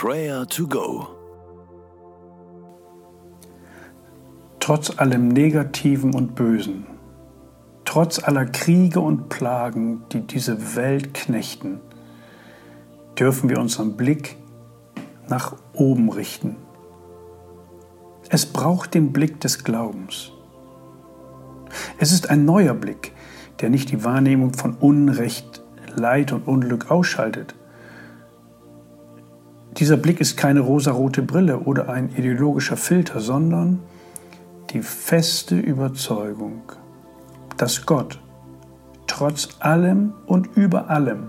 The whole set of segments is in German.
Prayer to Go. Trotz allem Negativen und Bösen, trotz aller Kriege und Plagen, die diese Welt knechten, dürfen wir unseren Blick nach oben richten. Es braucht den Blick des Glaubens. Es ist ein neuer Blick, der nicht die Wahrnehmung von Unrecht, Leid und Unglück ausschaltet. Dieser Blick ist keine rosarote Brille oder ein ideologischer Filter, sondern die feste Überzeugung, dass Gott trotz allem und über allem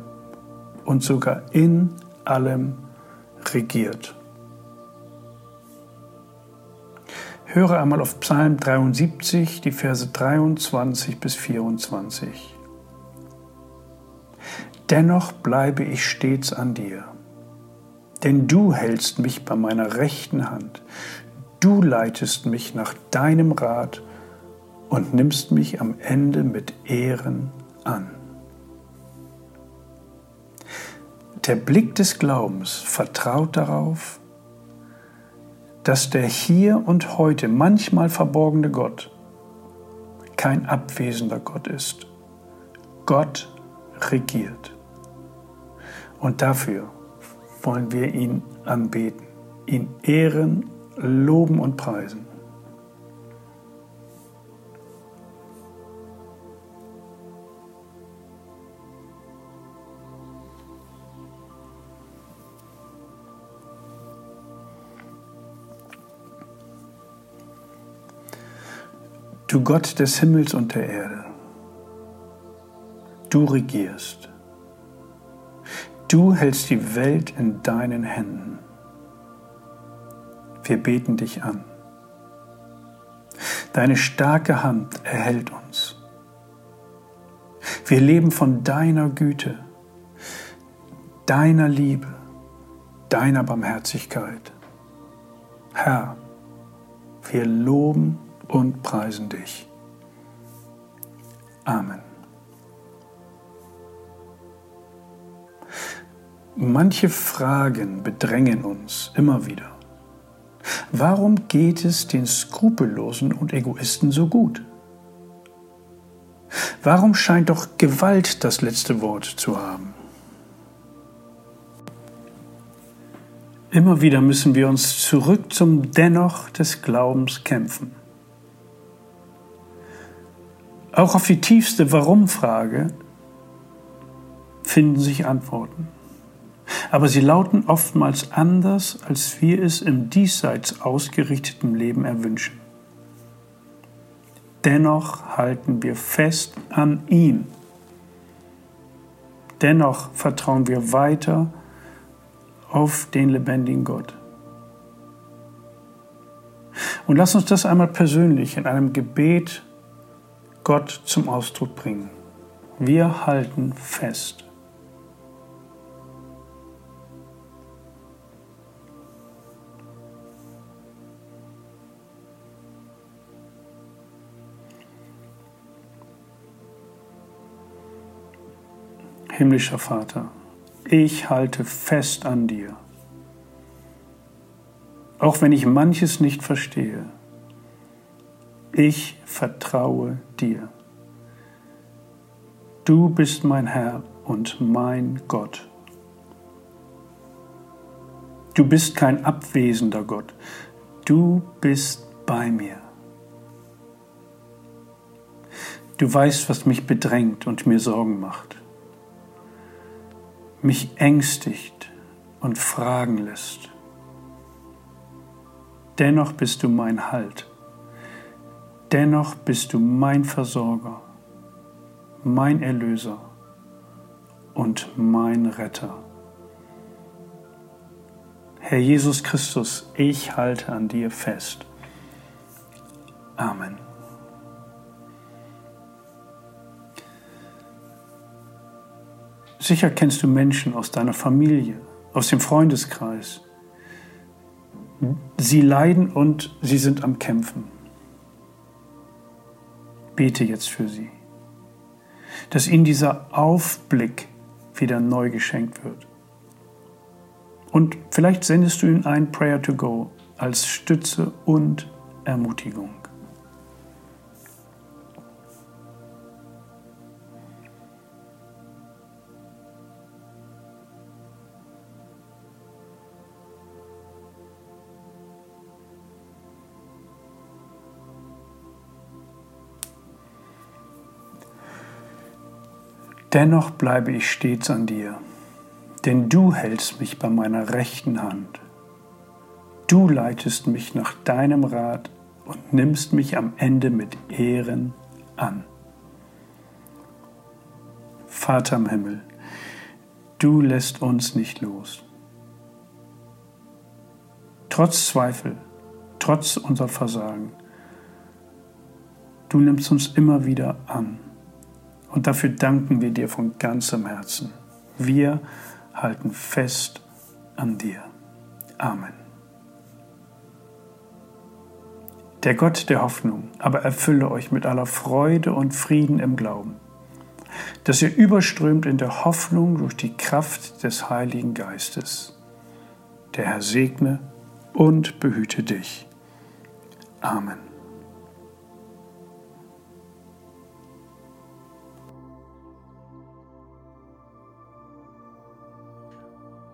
und sogar in allem regiert. Höre einmal auf Psalm 73, die Verse 23 bis 24. Dennoch bleibe ich stets an dir, denn du hältst mich bei meiner rechten Hand, du leitest mich nach deinem Rat und nimmst mich am Ende mit Ehren an. Der Blick des Glaubens vertraut darauf, dass der hier und heute manchmal verborgene Gott kein abwesender Gott ist. Gott regiert. Und dafür wollen wir ihn anbeten, ihn ehren, loben und preisen. Du Gott des Himmels und der Erde, du regierst. Du hältst die Welt in deinen Händen. Wir beten dich an. Deine starke Hand erhält uns. Wir leben von deiner Güte, deiner Liebe, deiner Barmherzigkeit. Herr, wir loben und preisen dich. Amen. Manche Fragen bedrängen uns immer wieder. Warum geht es den Skrupellosen und Egoisten so gut? Warum scheint doch Gewalt das letzte Wort zu haben? Immer wieder müssen wir uns zurück zum Dennoch des Glaubens kämpfen. Auch auf die tiefste Warum-Frage finden sich Antworten. Aber sie lauten oftmals anders, als wir es im diesseits ausgerichteten Leben erwünschen. Dennoch halten wir fest an ihn. Dennoch vertrauen wir weiter auf den lebendigen Gott. Und lass uns das einmal persönlich in einem Gebet Gott zum Ausdruck bringen. Wir halten fest. Himmlischer Vater, ich halte fest an dir, auch wenn ich manches nicht verstehe ich vertraue dir. Du bist mein Herr und mein Gott. Du bist kein abwesender Gott. Du bist bei mir. Du weißt, was mich bedrängt und mir Sorgen macht, mich ängstigt und fragen lässt. Dennoch bist du mein Halt Dennoch bist du mein Versorger, mein Erlöser und mein Retter. Herr Jesus Christus, ich halte an dir fest. Amen. Sicher kennst du Menschen aus deiner Familie, aus dem Freundeskreis. Sie leiden und sie sind am Kämpfen bete jetzt für sie, dass ihnen dieser Aufblick wieder neu geschenkt wird. Und vielleicht sendest du ihm ein Prayer to Go als Stütze und Ermutigung. Dennoch bleibe ich stets an dir, denn du hältst mich bei meiner rechten Hand. Du leitest mich nach deinem Rat und nimmst mich am Ende mit Ehren an. Vater im Himmel, du lässt uns nicht los. Trotz Zweifel, trotz unser Versagen, du nimmst uns immer wieder an. Und dafür danken wir dir von ganzem Herzen. Wir halten fest an dir. Amen. Der Gott der Hoffnung aber erfülle euch mit aller Freude und Frieden im Glauben, dass ihr überströmt in der Hoffnung durch die Kraft des Heiligen Geistes. Der Herr segne und behüte dich. Amen.